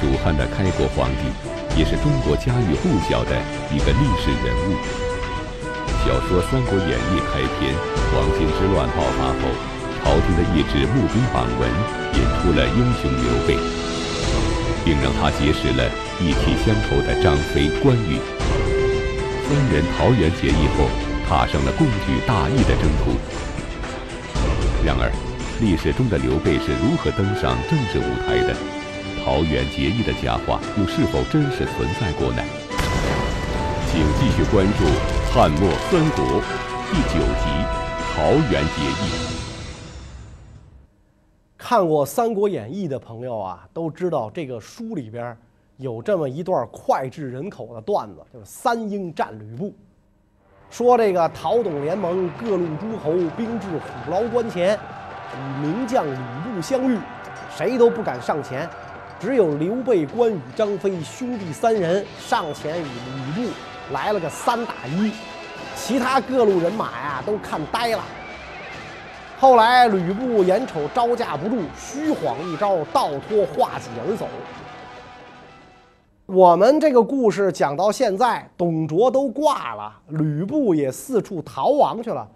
蜀汉的开国皇帝，也是中国家喻户晓的一个历史人物。小说《三国演义》开篇，黄巾之乱爆发后，朝廷的一纸募兵榜文引出了英雄刘备，并让他结识了一体乡愁的张飞、关羽。三人桃园结义后，踏上了共举大义的征途。然而，历史中的刘备是如何登上政治舞台的？桃园结义的佳话又是否真实存在过呢？请继续关注《汉末三国》第九集《桃园结义》。看过《三国演义》的朋友啊，都知道这个书里边有这么一段脍炙人口的段子，就是三英战吕布。说这个讨董联盟，各路诸侯兵至虎牢关前。与名将吕布相遇，谁都不敢上前，只有刘备、关羽、张飞兄弟三人上前与吕布来了个三打一，其他各路人马呀都看呆了。后来吕布眼瞅招架不住，虚晃一招，倒脱化戟而走。我们这个故事讲到现在，董卓都挂了，吕布也四处逃亡去了。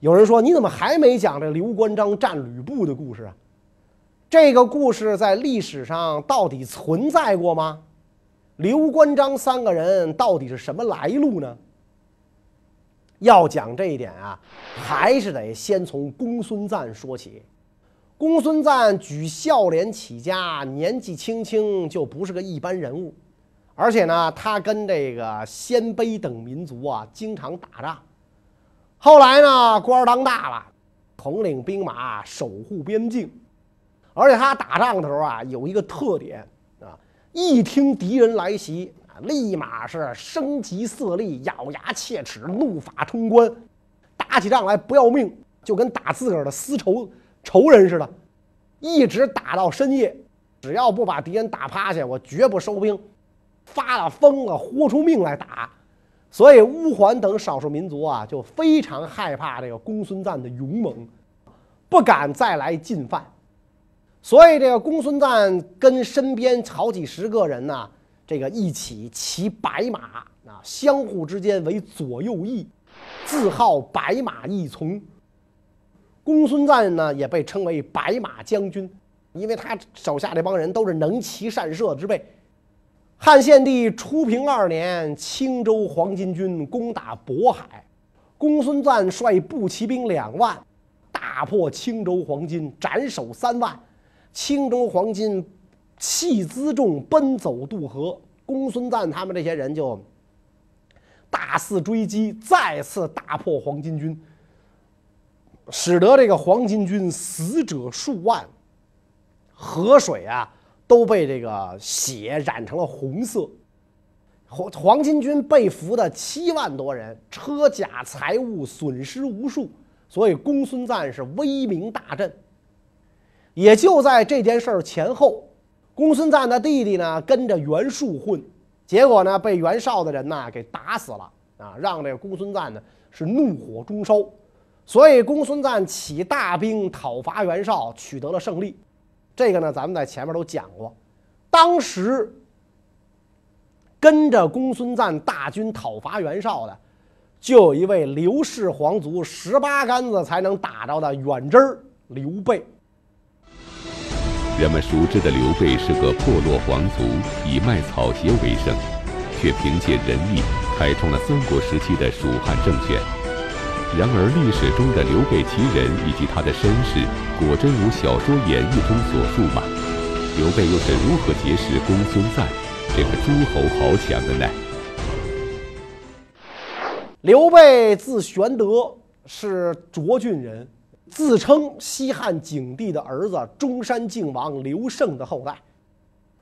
有人说：“你怎么还没讲这刘关张战吕布的故事啊？这个故事在历史上到底存在过吗？刘关张三个人到底是什么来路呢？要讲这一点啊，还是得先从公孙瓒说起。公孙瓒举孝廉起家，年纪轻轻就不是个一般人物，而且呢，他跟这个鲜卑等民族啊经常打仗。”后来呢，官儿当大了，统领兵马，守护边境。而且他打仗的时候啊，有一个特点啊，一听敌人来袭，立马是声急色厉，咬牙切齿，怒发冲冠，打起仗来不要命，就跟打自个儿的私仇仇人似的，一直打到深夜。只要不把敌人打趴下，我绝不收兵，发了疯了，豁出命来打。所以乌桓等少数民族啊，就非常害怕这个公孙瓒的勇猛，不敢再来进犯。所以这个公孙瓒跟身边好几十个人呢，这个一起骑白马啊，相互之间为左右翼，自号白马义从。公孙瓒呢，也被称为白马将军，因为他手下这帮人都是能骑善射之辈。汉献帝初平二年，青州黄巾军攻打渤海，公孙瓒率步骑兵两万，大破青州黄巾，斩首三万。青州黄巾弃辎重，奔走渡河。公孙瓒他们这些人就大肆追击，再次大破黄巾军，使得这个黄巾军死者数万，河水啊。都被这个血染成了红色，黄黄巾军被俘的七万多人，车甲财物损失无数，所以公孙瓒是威名大振。也就在这件事儿前后，公孙瓒的弟弟呢跟着袁术混，结果呢被袁绍的人呐给打死了啊，让这个公孙瓒呢是怒火中烧，所以公孙瓒起大兵讨伐袁绍，取得了胜利。这个呢，咱们在前面都讲过。当时跟着公孙瓒大军讨伐袁绍的，就有一位刘氏皇族十八竿子才能打着的远征刘备。人们熟知的刘备是个破落皇族，以卖草鞋为生，却凭借仁义开创了三国时期的蜀汉政权。然而，历史中的刘备其人以及他的身世，果真如小说演义中所述吗？刘备又是如何结识公孙瓒这个诸侯豪强的呢？刘备字玄德，是涿郡人，自称西汉景帝的儿子中山靖王刘胜的后代。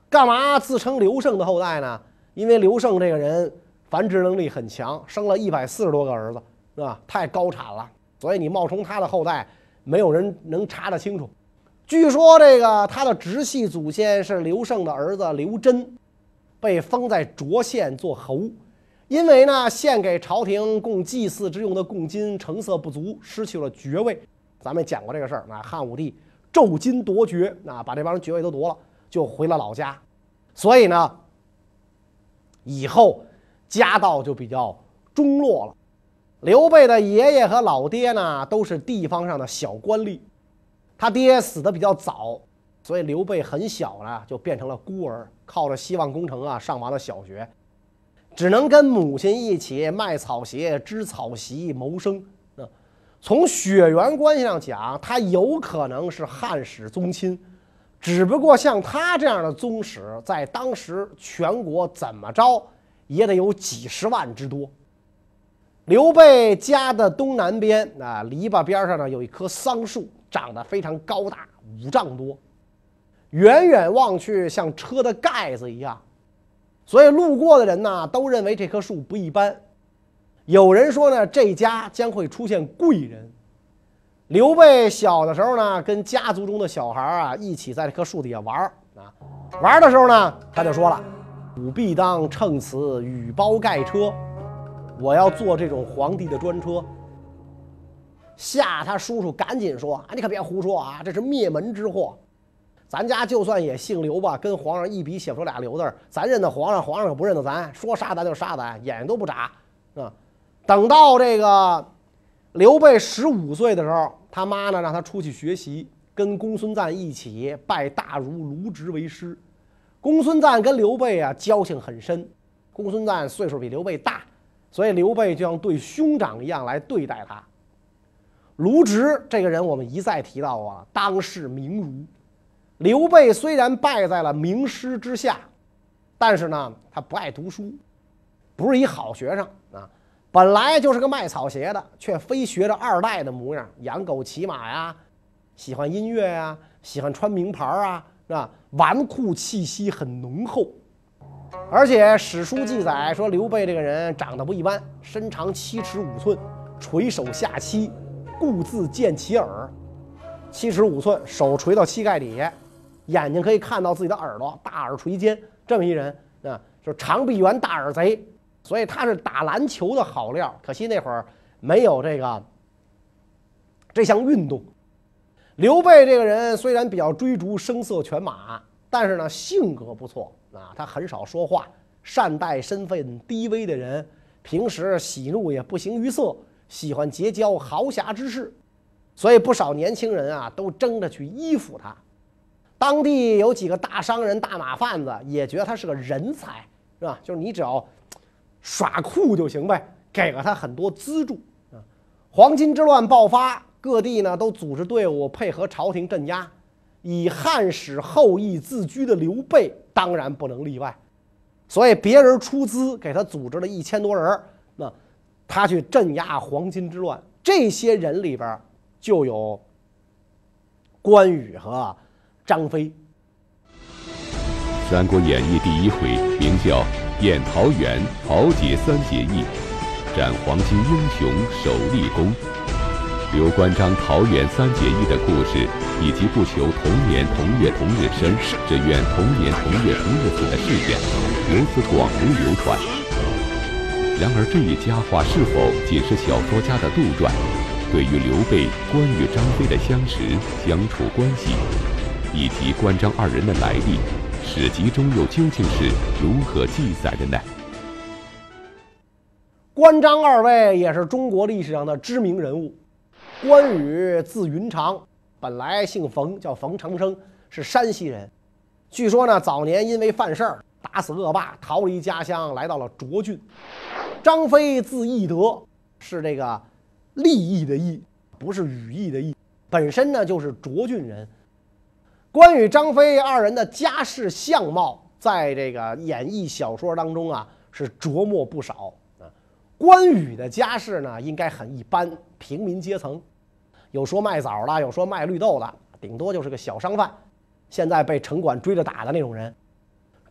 干嘛自称刘胜的后代呢？因为刘胜这个人繁殖能力很强，生了一百四十多个儿子。是吧？太高产了，所以你冒充他的后代，没有人能查得清楚。据说这个他的直系祖先是刘胜的儿子刘桢，被封在涿县做侯，因为呢献给朝廷供祭祀之用的贡金成色不足，失去了爵位。咱们讲过这个事儿啊，汉武帝骤金夺爵，啊，把这帮人爵位都夺了，就回了老家，所以呢，以后家道就比较中落了。刘备的爷爷和老爹呢，都是地方上的小官吏，他爹死的比较早，所以刘备很小呢就变成了孤儿，靠着希望工程啊上完了小学，只能跟母亲一起卖草鞋、织草席谋生。从血缘关系上讲，他有可能是汉室宗亲，只不过像他这样的宗室，在当时全国怎么着也得有几十万之多。刘备家的东南边啊，篱笆边上呢有一棵桑树，长得非常高大，五丈多，远远望去像车的盖子一样，所以路过的人呢都认为这棵树不一般。有人说呢，这家将会出现贵人。刘备小的时候呢，跟家族中的小孩啊一起在这棵树底下玩啊，玩的时候呢，他就说了：“吾必当乘此羽包盖车。”我要坐这种皇帝的专车。吓他叔叔赶紧说：“啊，你可别胡说啊，这是灭门之祸。咱家就算也姓刘吧，跟皇上一笔写不出俩刘字儿咱认得皇上，皇上可不认得咱。说杀咱就杀咱，眼睛都不眨啊。等到这个刘备十五岁的时候，他妈呢让他出去学习，跟公孙瓒一起拜大儒卢植为师。公孙瓒跟刘备啊交情很深，公孙瓒岁数比刘备大。所以刘备就像对兄长一样来对待他。卢植这个人，我们一再提到啊，当世名儒。刘备虽然败在了名师之下，但是呢，他不爱读书，不是一好学生啊。本来就是个卖草鞋的，却非学着二代的模样，养狗骑马呀，喜欢音乐呀，喜欢穿名牌啊，是吧？纨绔气息很浓厚。而且史书记载说，刘备这个人长得不一般，身长七尺五寸，垂手下膝，故自见其耳。七尺五寸，手垂到膝盖底下，眼睛可以看到自己的耳朵，大耳垂肩，这么一人啊，就长臂猿、大耳贼。所以他是打篮球的好料。可惜那会儿没有这个这项运动。刘备这个人虽然比较追逐声色犬马，但是呢，性格不错。啊，他很少说话，善待身份低微的人，平时喜怒也不形于色，喜欢结交豪侠之士，所以不少年轻人啊都争着去依附他。当地有几个大商人、大马贩子也觉得他是个人才，是吧？就是你只要耍酷就行呗，给了他很多资助啊。黄巾之乱爆发，各地呢都组织队伍配合朝廷镇压。以汉室后裔自居的刘备当然不能例外，所以别人出资给他组织了一千多人那他去镇压黄巾之乱。这些人里边就有关羽和张飞。《三国演义》第一回名叫“宴桃园，豪杰三结义，斩黄巾英雄首立功”。刘关张桃园三结义的故事，以及不求同年同月同日生，只愿同年同月同日死的事件，由此广为流传。然而，这一佳话是否仅是小说家的杜撰？对于刘备、关羽、张飞的相识、相处关系，以及关张二人的来历，史籍中又究竟是如何记载的呢？关张二位也是中国历史上的知名人物。关羽字云长，本来姓冯，叫冯长生，是山西人。据说呢，早年因为犯事儿，打死恶霸，逃离家乡，来到了涿郡。张飞字翼德，是这个利益的义，不是羽翼的翼，本身呢就是涿郡人。关羽、张飞二人的家世相貌，在这个演义小说当中啊，是琢磨不少啊。关羽的家世呢，应该很一般，平民阶层。有说卖枣的，有说卖绿豆的，顶多就是个小商贩，现在被城管追着打的那种人。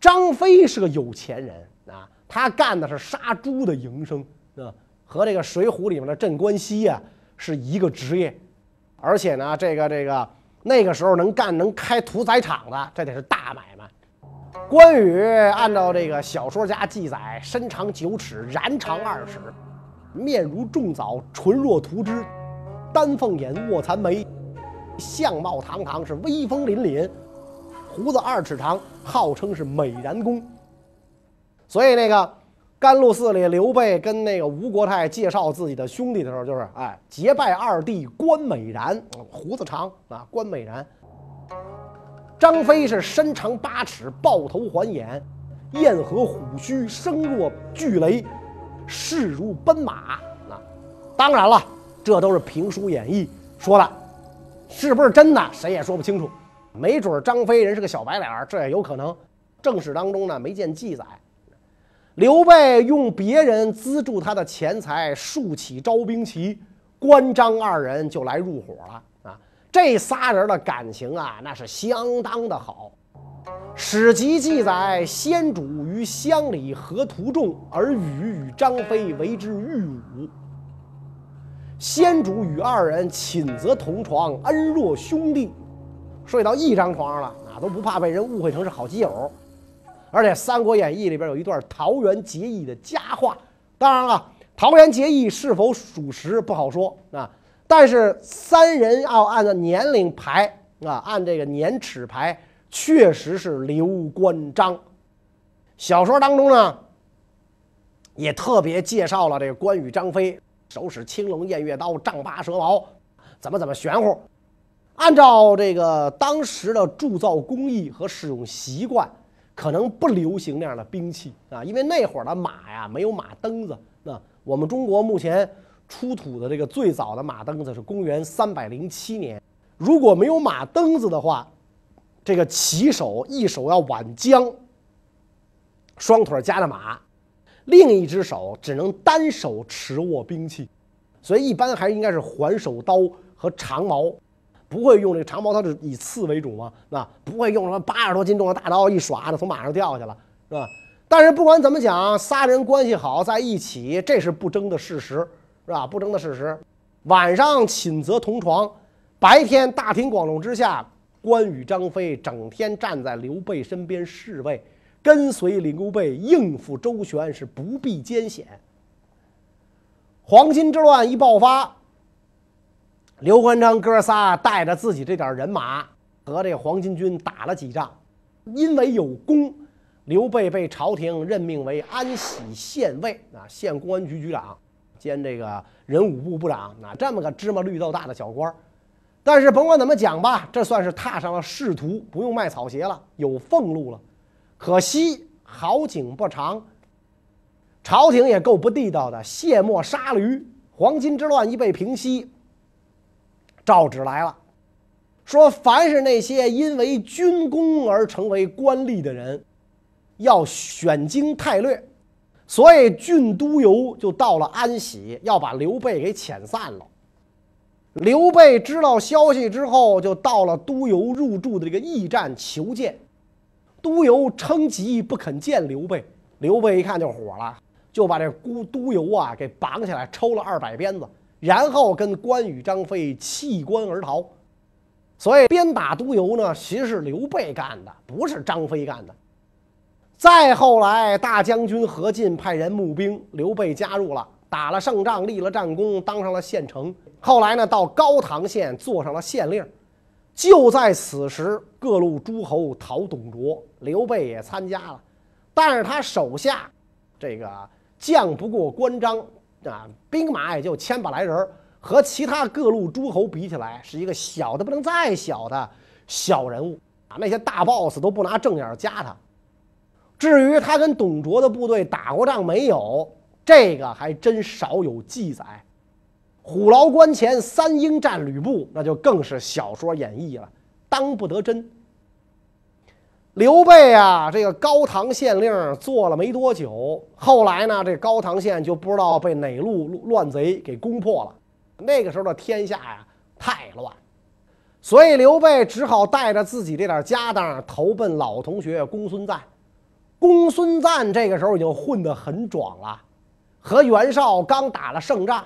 张飞是个有钱人啊，他干的是杀猪的营生啊，和这个《水浒》里面的镇关西呀是一个职业。而且呢，这个这个那个时候能干能开屠宰场的，这得是大买卖。关羽按照这个小说家记载，身长九尺，髯长二尺，面如重枣，唇若涂脂。丹凤眼，卧蚕眉，相貌堂堂，是威风凛凛。胡子二尺长，号称是美髯公。所以那个甘露寺里，刘备跟那个吴国太介绍自己的兄弟的时候，就是哎，结拜二弟关美然，胡子长啊，关美然。张飞是身长八尺，豹头环眼，燕和虎须，声若巨雷，势如奔马。啊，当然了，这都是评书演绎说的，是不是真的，谁也说不清楚。没准张飞人是个小白脸儿这也有可能。正史当中呢，没见记载。刘备用别人资助他的钱财竖起招兵旗，关张二人就来入伙了啊。这仨人的感情啊，那是相当的好。史籍记载，先主于乡里合图众，而与与张飞为之御侮。先主与二人寝则同床，恩若兄弟，睡到一张床上了，那都不怕被人误会成是好基友。而且《三国演义》里边有一段桃园结义的佳话，当然了，桃园结义是否属实不好说啊。但是三人要按照年龄排啊，按这个年齿排，确实是刘关张。小说当中呢，也特别介绍了这个关羽、张飞手使青龙偃月刀，丈八蛇矛，怎么怎么玄乎。按照这个当时的铸造工艺和使用习惯，可能不流行那样的兵器啊，因为那会儿的马呀没有马蹬子。那我们中国目前。出土的这个最早的马蹬子是公元三百零七年，如果没有马蹬子的话，这个骑手一手要挽缰，双腿夹着马，另一只手只能单手持握兵器，所以一般还应该是环手刀和长矛，不会用这个长矛，它是以刺为主嘛，那不会用什么八十多斤重的大刀一耍就从马上掉下去了，是吧？但是不管怎么讲，仨人关系好在一起，这是不争的事实。是吧？不争的事实。晚上寝则同床，白天大庭广众之下，关羽、张飞整天站在刘备身边侍卫，跟随刘备应付周旋，是不避艰险。黄巾之乱一爆发，刘关张哥仨带着自己这点人马和这黄巾军打了几仗，因为有功，刘备被朝廷任命为安喜县尉啊，县公安局局长。兼这个人武部部长，那这么个芝麻绿豆大的小官儿，但是甭管怎么讲吧，这算是踏上了仕途，不用卖草鞋了，有俸禄了。可惜好景不长，朝廷也够不地道的，卸磨杀驴。黄巾之乱一被平息，诏旨来了，说凡是那些因为军功而成为官吏的人，要选经太略。所以郡都邮就到了安喜，要把刘备给遣散了。刘备知道消息之后，就到了都邮入住的这个驿站求见。都邮称疾不肯见刘备。刘备一看就火了，就把这都都邮啊给绑起来，抽了二百鞭子，然后跟关羽、张飞弃关而逃。所以鞭打督邮呢，其实是刘备干的，不是张飞干的。再后来，大将军何进派人募兵，刘备加入了，打了胜仗，立了战功，当上了县城。后来呢，到高唐县做上了县令。就在此时，各路诸侯讨董卓，刘备也参加了。但是他手下这个将不过关张啊，兵马也就千把来人，和其他各路诸侯比起来，是一个小的不能再小的小人物啊。那些大 boss 都不拿正眼加他。至于他跟董卓的部队打过仗没有，这个还真少有记载。虎牢关前三英战吕布，那就更是小说演绎了，当不得真。刘备啊，这个高唐县令做了没多久，后来呢，这高唐县就不知道被哪路乱贼给攻破了。那个时候的天下呀，太乱，所以刘备只好带着自己这点家当投奔老同学公孙瓒。公孙瓒这个时候已经混得很壮了，和袁绍刚打了胜仗，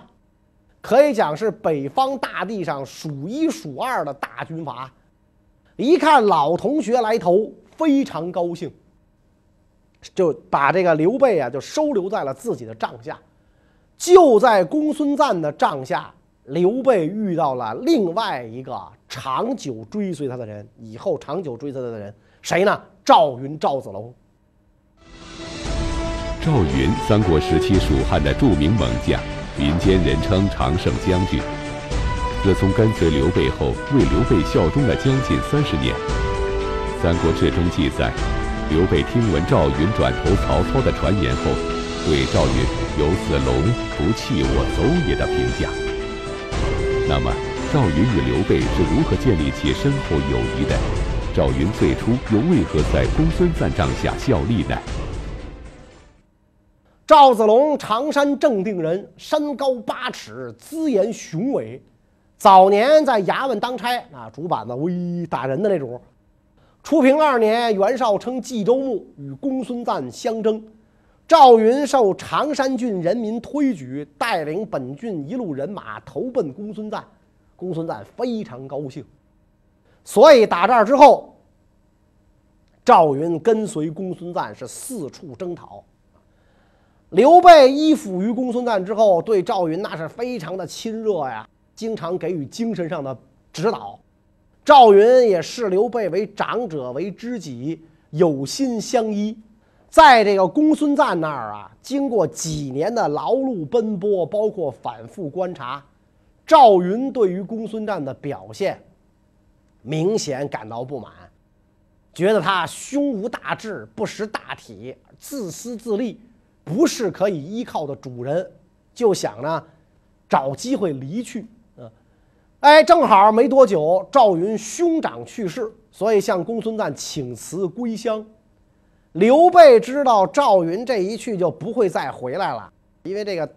可以讲是北方大地上数一数二的大军阀。一看老同学来投，非常高兴，就把这个刘备啊就收留在了自己的帐下。就在公孙瓒的帐下，刘备遇到了另外一个长久追随他的人，以后长久追随他的人谁呢？赵云、赵子龙。赵云，三国时期蜀汉的著名猛将，民间人称常胜将军。自从跟随刘备后，为刘备效忠了将近三十年。《三国志》中记载，刘备听闻赵云转投曹操的传言后，对赵云“有子龙，不弃我走也”的评价。那么，赵云与刘备是如何建立起深厚友谊的？赵云最初又为何在公孙瓒帐下效力呢？赵子龙，常山正定人，身高八尺，姿颜雄伟。早年在衙门当差，啊，竹板子威打人的那种。初平二年，袁绍称冀州牧，与公孙瓒相争。赵云受常山郡人民推举，带领本郡一路人马投奔公孙瓒。公孙瓒非常高兴，所以打这儿之后，赵云跟随公孙瓒是四处征讨。刘备依附于公孙瓒之后，对赵云那是非常的亲热呀，经常给予精神上的指导。赵云也视刘备为长者，为知己，有心相依。在这个公孙瓒那儿啊，经过几年的劳碌奔波，包括反复观察，赵云对于公孙瓒的表现明显感到不满，觉得他胸无大志，不识大体，自私自利。不是可以依靠的主人，就想呢，找机会离去。哎，正好没多久，赵云兄长去世，所以向公孙瓒请辞归乡。刘备知道赵云这一去就不会再回来了，因为这个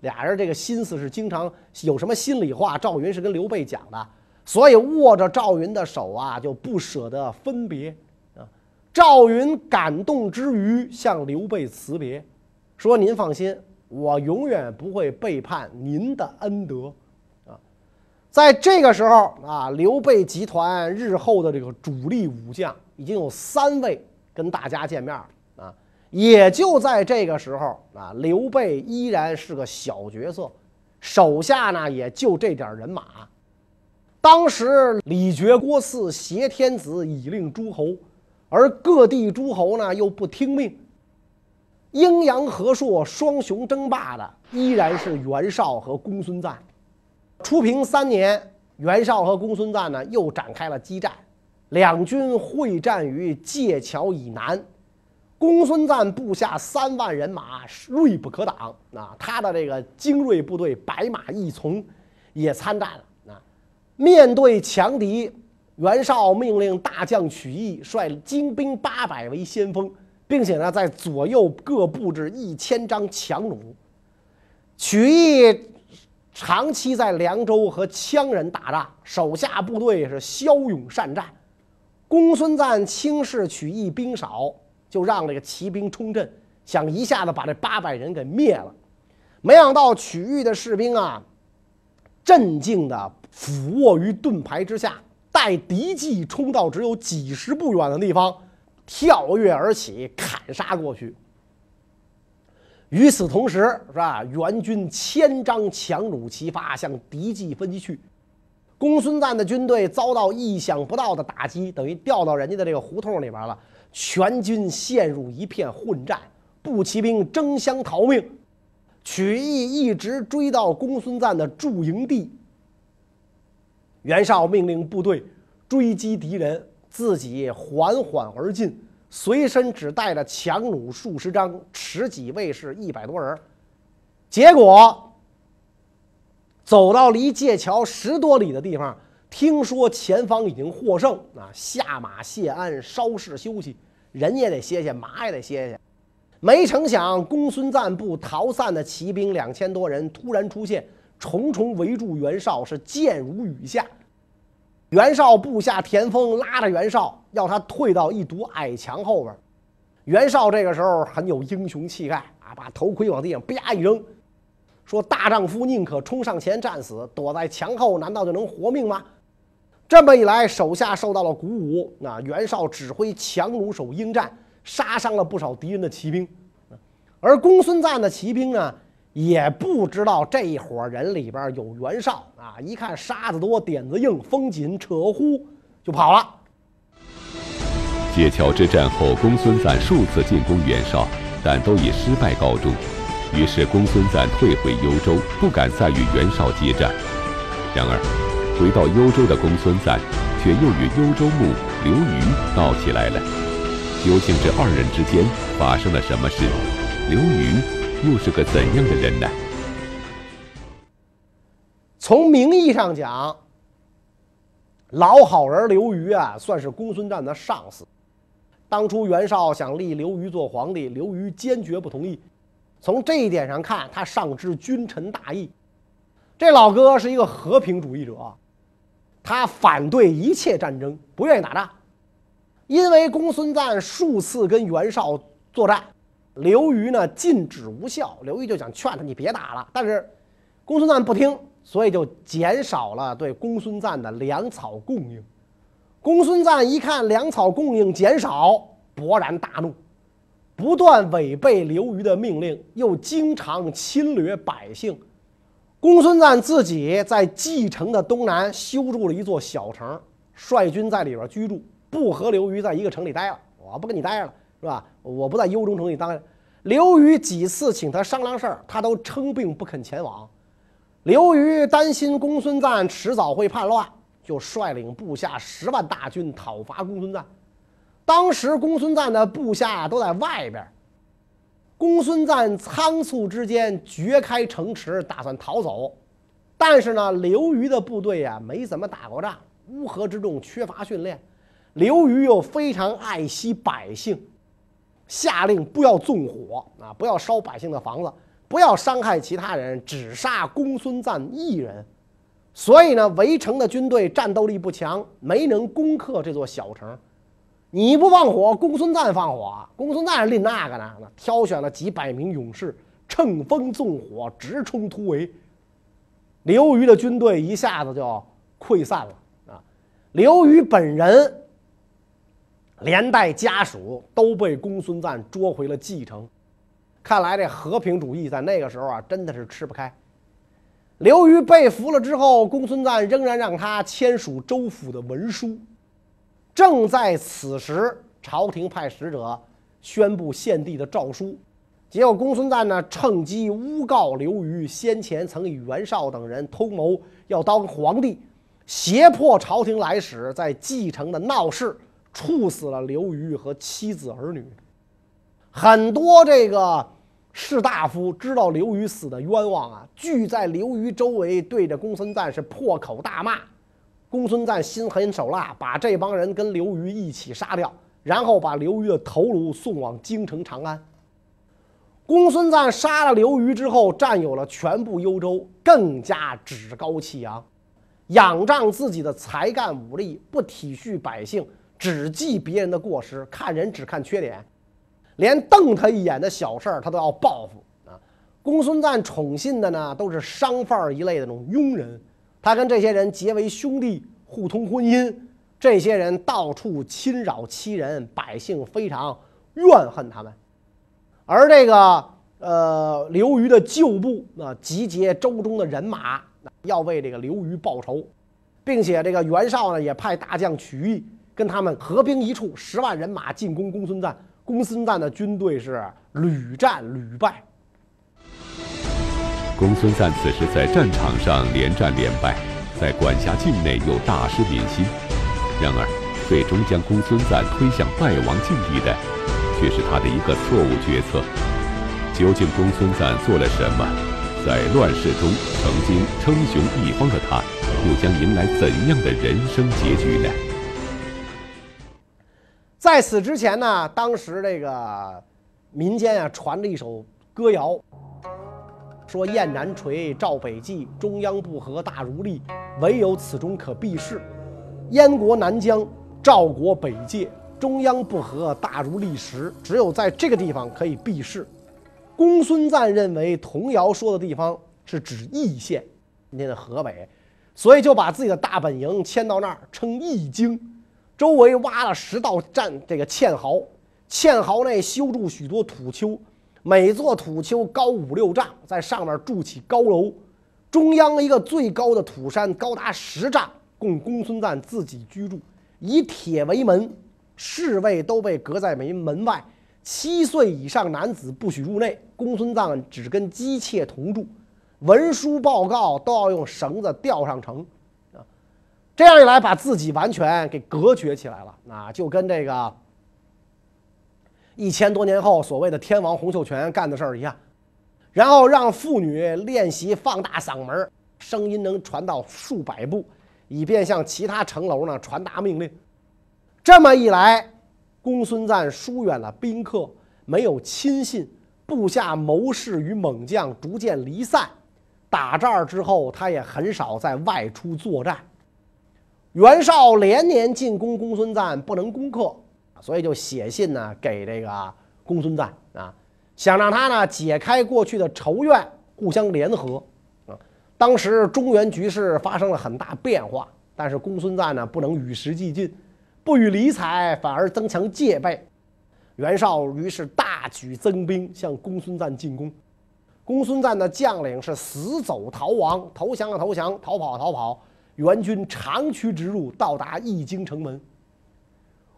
俩人这个心思是经常有什么心里话，赵云是跟刘备讲的，所以握着赵云的手啊，就不舍得分别啊。赵云感动之余，向刘备辞别。说：“您放心，我永远不会背叛您的恩德，在这个时候啊，刘备集团日后的这个主力武将已经有三位跟大家见面了啊，也就在这个时候啊，刘备依然是个小角色，手下呢也就这点人马。当时李傕郭汜挟天子以令诸侯，而各地诸侯呢又不听命。”阴阳和硕双雄争霸的依然是袁绍和公孙瓒。初平三年，袁绍和公孙瓒呢又展开了激战，两军会战于界桥以南。公孙瓒部下三万人马锐不可挡，啊，他的这个精锐部队白马一从也参战了。啊，面对强敌，袁绍命令大将曲义率精兵八百为先锋。并且呢，在左右各布置一千张强弩。曲义长期在凉州和羌人打仗，手下部队是骁勇善战。公孙瓒轻视曲义兵少，就让这个骑兵冲阵，想一下子把这八百人给灭了。没想到曲义的士兵啊，镇静的俯卧于盾牌之下，待敌骑冲到只有几十步远的地方。跳跃而起，砍杀过去。与此同时，是吧？援军千张强弩齐发，向敌骑分击去。公孙瓒的军队遭到意想不到的打击，等于掉到人家的这个胡同里边了。全军陷入一片混战，步骑兵争相逃命。曲义一直追到公孙瓒的驻营地。袁绍命令部队追击敌人。自己缓缓而进，随身只带着强弩数十张，持戟卫士一百多人。结果走到离界桥十多里的地方，听说前方已经获胜，啊，下马谢鞍，稍事休息，人也得歇歇，马也得歇歇。没成想，公孙瓒部逃散的骑兵两千多人突然出现，重重围住袁绍，是箭如雨下。袁绍部下田丰拉着袁绍，要他退到一堵矮墙后边。袁绍这个时候很有英雄气概啊，把头盔往地上啪一扔，说：“大丈夫宁可冲上前战死，躲在墙后难道就能活命吗？”这么一来，手下受到了鼓舞。那袁绍指挥强弩手应战，杀伤了不少敌人的骑兵。而公孙瓒的骑兵呢，也不知道这一伙人里边有袁绍啊！一看沙子多、点子硬、风紧，扯呼就跑了。解桥之战后，公孙瓒数次进攻袁绍，但都以失败告终。于是公孙瓒退回幽州，不敢再与袁绍接战。然而，回到幽州的公孙瓒，却又与幽州牧刘虞闹起来了。究竟这二人之间发生了什么事？刘虞又是个怎样的人呢？从名义上讲，老好人刘虞啊，算是公孙瓒的上司。当初袁绍想立刘虞做皇帝，刘虞坚决不同意。从这一点上看，他上知君臣大义。这老哥是一个和平主义者，他反对一切战争，不愿意打仗。因为公孙瓒数次跟袁绍作战，刘虞呢禁止无效，刘虞就想劝他你别打了，但是公孙瓒不听，所以就减少了对公孙瓒的粮草供应。公孙瓒一看粮草供应减少，勃然大怒。不断违背刘虞的命令，又经常侵略百姓。公孙瓒自己在蓟城的东南修筑了一座小城，率军在里边居住，不和刘虞在一个城里待了。我不跟你待着了，是吧？我不在幽州城里待。刘虞几次请他商量事儿，他都称病不肯前往。刘虞担心公孙瓒迟早会叛乱，就率领部下十万大军讨伐公孙瓒。当时公孙瓒的部下都在外边，公孙瓒仓促之间掘开城池，打算逃走。但是呢，刘虞的部队呀没怎么打过仗，乌合之众，缺乏训练。刘虞又非常爱惜百姓，下令不要纵火啊，不要烧百姓的房子，不要伤害其他人，只杀公孙瓒一人。所以呢，围城的军队战斗力不强，没能攻克这座小城。你不放火，公孙瓒放火。公孙瓒立那个呢？挑选了几百名勇士，乘风纵火，直冲突围。刘虞的军队一下子就溃散了啊！刘虞本人连带家属都被公孙瓒捉回了蓟城。看来这和平主义在那个时候啊，真的是吃不开。刘虞被俘了之后，公孙瓒仍然让他签署州府的文书。正在此时，朝廷派使者宣布献帝的诏书，结果公孙瓒呢趁机诬告刘虞先前曾与袁绍等人通谋要当皇帝，胁迫朝廷来使，在蓟城的闹事处死了刘虞和妻子儿女。很多这个士大夫知道刘虞死的冤枉啊，聚在刘虞周围，对着公孙瓒是破口大骂。公孙瓒心狠手辣，把这帮人跟刘虞一起杀掉，然后把刘虞的头颅送往京城长安。公孙瓒杀了刘虞之后，占有了全部幽州，更加趾高气扬，仰仗自己的才干武力，不体恤百姓，只记别人的过失，看人只看缺点，连瞪他一眼的小事儿他都要报复啊！公孙瓒宠信的呢，都是商贩一类的那种庸人。他跟这些人结为兄弟，互通婚姻。这些人到处侵扰欺人，百姓非常怨恨他们。而这个呃刘虞的旧部啊，集结周中的人马，要为这个刘虞报仇，并且这个袁绍呢也派大将曲义跟他们合兵一处，十万人马进攻公孙瓒。公孙瓒的军队是屡战屡败。公孙瓒此时在战场上连战连败，在管辖境内又大失民心。然而，最终将公孙瓒推向败亡境地的，却是他的一个错误决策。究竟公孙瓒做了什么？在乱世中曾经称雄一方的他，又将迎来怎样的人生结局呢？在此之前呢，当时这个民间啊传着一首歌谣。说雁南垂，赵北济，中央不和大如笠，唯有此中可避世。燕国南疆，赵国北界，中央不和大如砾石，只有在这个地方可以避世。公孙瓒认为童谣说的地方是指易县，今天的河北，所以就把自己的大本营迁到那儿，称易京。周围挖了十道战这个堑壕，堑壕内修筑许多土丘。每座土丘高五六丈，在上面筑起高楼，中央一个最高的土山高达十丈，供公孙瓒自己居住，以铁为门，侍卫都被隔在门门外。七岁以上男子不许入内，公孙瓒只跟姬妾同住，文书报告都要用绳子吊上城，这样一来，把自己完全给隔绝起来了，啊，就跟这个一千多年后所谓的天王洪秀全干的事儿一样，然后让妇女练习放大嗓门，声音能传到数百步，以便向其他城楼呢传达命令，这么一来。公孙瓒疏远了宾客，没有亲信，部下谋士与猛将逐渐离散。打这儿之后，他也很少再外出作战。袁绍连年进攻公孙瓒，不能攻克，所以就写信呢给这个公孙瓒啊，想让他呢解开过去的仇怨，互相联合啊。当时中原局势发生了很大变化，但是公孙瓒呢不能与时俱进。不予理睬，反而增强戒备。袁绍于是大举增兵向公孙瓒进攻。公孙瓒的将领是死走逃亡，投降了投降，逃跑逃跑。援军长驱直入，到达易京城门。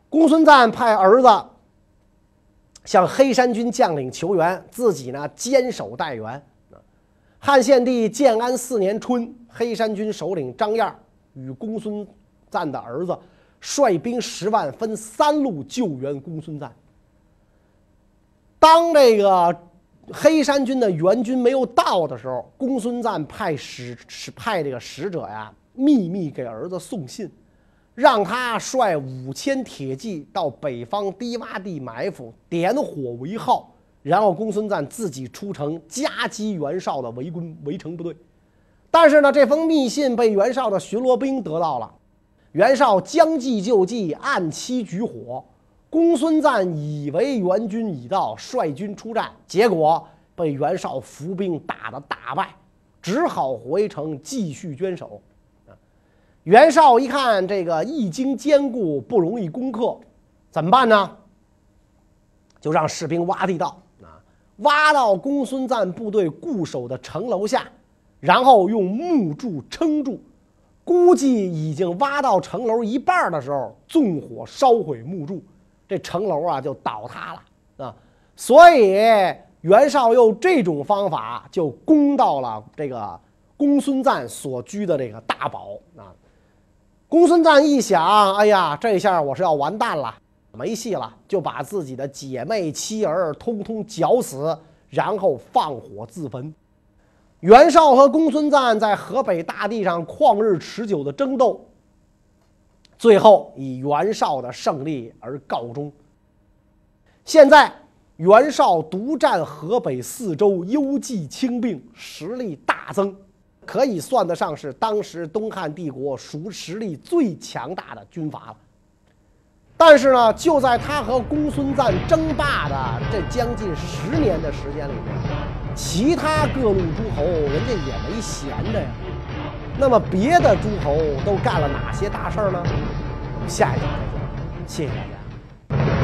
公孙瓒派儿子向黑山军将领求援，自己呢坚守待援。汉献帝建安四年春，黑山军首领张燕与公孙瓒的儿子。率兵十万，分三路救援公孙瓒。当这个黑山军的援军没有到的时候，公孙瓒派使使派这个使者呀，秘密给儿子送信，让他率五千铁骑到北方低洼地埋伏，点火为号，然后公孙瓒自己出城夹击袁绍的围攻围城部队。但是呢，这封密信被袁绍的巡逻兵得到了。袁绍将计就计，按期举火。公孙瓒以为援军已到，率军出战，结果被袁绍伏兵打得大败，只好回城继续坚守。袁绍一看这个易经坚固，不容易攻克，怎么办呢？就让士兵挖地道啊，挖到公孙瓒部队固守的城楼下，然后用木柱撑住。估计已经挖到城楼一半的时候，纵火烧毁木柱，这城楼啊就倒塌了啊！所以袁绍用这种方法就攻到了这个公孙瓒所居的这个大堡啊。公孙瓒一想，哎呀，这下我是要完蛋了，没戏了，就把自己的姐妹妻儿通通绞死，然后放火自焚。袁绍和公孙瓒在河北大地上旷日持久的争斗，最后以袁绍的胜利而告终。现在袁绍独占河北四州，幽寂轻兵，实力大增，可以算得上是当时东汉帝国属实力最强大的军阀了。但是呢，就在他和公孙瓒争霸的这将近十年的时间里面。其他各路诸侯，人家也没闲着呀。那么别的诸侯都干了哪些大事儿呢？下一讲再讲，谢谢大家。